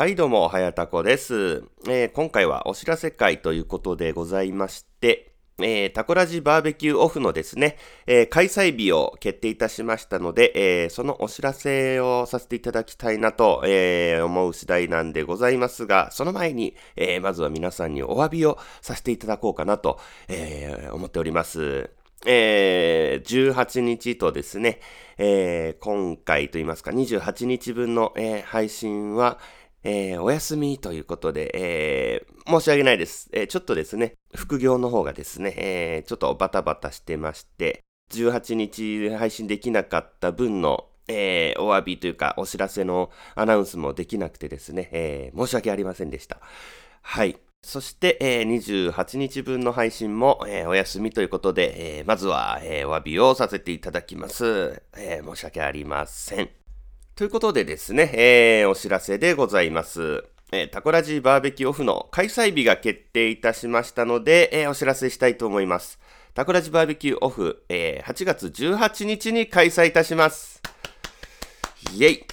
はい、どうも、はやたこです、えー今回はお知らせ会ということでございまして、えータコラジバーベキューオフのですね、えー開催日を決定いたしましたので、えーそのお知らせをさせていただきたいなと、え思う次第なんでございますが、その前に、えまずは皆さんにお詫びをさせていただこうかなと、え思っております。えー18日とですね、え今回といいますか、28日分の、え配信は、えーお休みということで、えー申し訳ないです。えーちょっとですね、副業の方がですね、えちょっとバタバタしてまして、18日配信できなかった分の、えお詫びというか、お知らせのアナウンスもできなくてですね、え申し訳ありませんでした。はい。そして、えー28日分の配信も、えーお休みということで、えーまずは、えーお詫びをさせていただきます。えー申し訳ありません。ということでですね、えーお知らせでございます。えータコラジーバーベキューオフの開催日が決定いたしましたので、えーお知らせしたいと思います。タコラジバーベキューオフ、えー8月18日に開催いたします。イェイ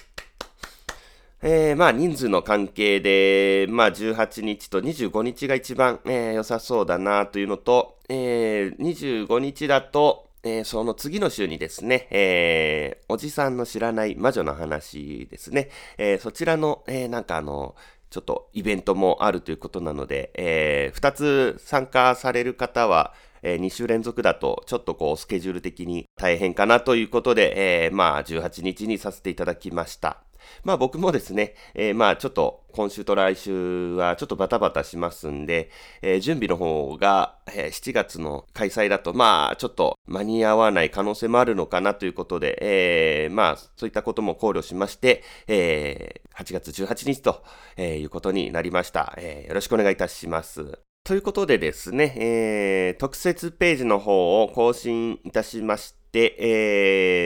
えーまあ人数の関係で、まあ18日と25日が一番、えー良さそうだなというのと、えー25日だと、えーその次の週にですね、えーおじさんの知らない魔女の話ですね、えーそちらの、えーなんかあの、ちょっとイベントもあるということなので、え2つ参加される方は、え2週連続だと、ちょっとこう、スケジュール的に大変かなということで、えーまあ、18日にさせていただきました。まあ僕もですね、えーまあちょっと今週と来週はちょっとバタバタしますんで、えー準備の方が、えー7月の開催だとまあちょっと間に合わない可能性もあるのかなということで、えーまあそういったことも考慮しまして、えー8月18日と、いうことになりました、えーよろしくお願いいたします。ということでですね、えー特設ページの方を更新いたしまして、で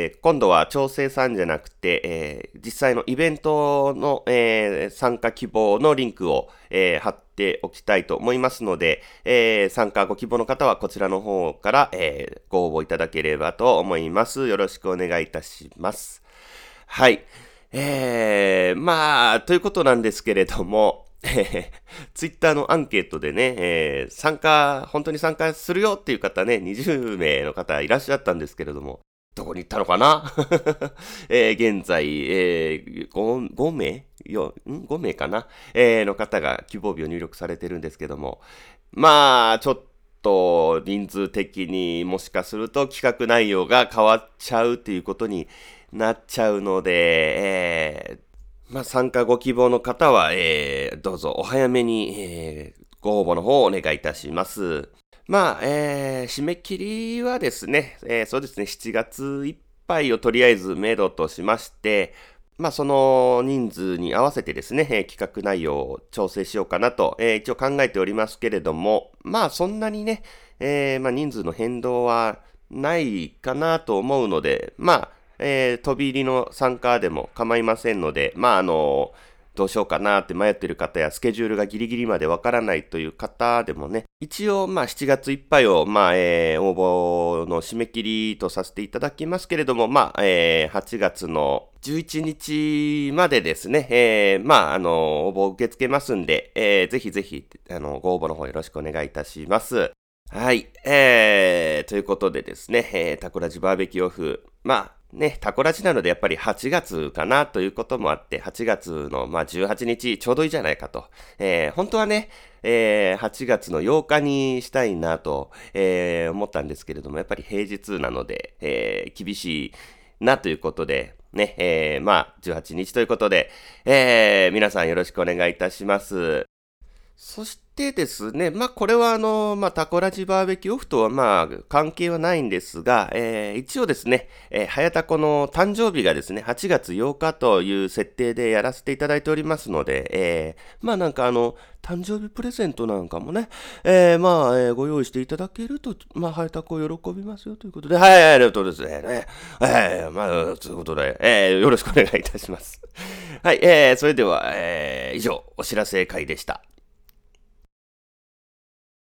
えー今度は調整さんじゃなくて、えー実際のイベントの、えー参加希望のリンクを、え貼っておきたいと思いますので、え参加ご希望の方はこちらの方から、えご応募いただければと思います。よろしくお願いいたします。はい。えー、まあ、ということなんですけれども、ツイッターのアンケートでね、えー参加、本当に参加するよっていう方ね、20名の方いらっしゃったんですけれども、どこに行ったのかな、えー現在、えー 5, 5名よん ?5 名かな、えーの方が希望日を入力されてるんですけども、まあ、ちょっと人数的にもしかすると企画内容が変わっちゃうっていうことになっちゃうので、えーまあ、参加ご希望の方は、えーどうぞお早めに、えーご応募の方をお願いいたします。まあ、えー締め切りはですね、えーそうですね、7月いっぱいをとりあえず目処としまして、まあ、その人数に合わせてですね、えー企画内容を調整しようかなと、えー一応考えておりますけれども、まあ、そんなにね、えーまあ、人数の変動はないかなと思うので、まあ、えー飛び入りの参加でも構いませんので、まあ、あのどうしようかなって迷ってる方や、スケジュールがギリギリまでわからないという方でもね、一応、まあ、7月いっぱいを、まあ、えー応募の締め切りとさせていただきますけれども、まあ、えー8月の11日までですね、えーまあ、あの、応募を受け付けますんで、えーぜひぜひ、あの、ご応募の方よろしくお願いいたします。はい。えー、ということでですね、えータコラジバーベキューオフ。まあ、ね、タコラジなのでやっぱり8月かなということもあって、8月の、まあ、18日ちょうどいいじゃないかと。えー本当はね、えー8月の8日にしたいなと、えー思ったんですけれども、やっぱり平日なので、えー厳しいなということで、ね、えーまあ、18日ということで、えー皆さんよろしくお願いいたします。そしてですね、まあこれはあの、まあタコラジバーベキューオフとはま関係はないんですが、えー一応ですね、えー、はやたこの誕生日がですね、8月8日という設定でやらせていただいておりますので、えーまあなんかあの、誕生日プレゼントなんかもね、えーまあ、えーご用意していただけると、まあ、はやたこ喜びますよということで、はい、ありがとうですね。ねえーまあ、ということで、えーよろしくお願いいたします。はい、えーそれでは、えー以上、お知らせ会でした。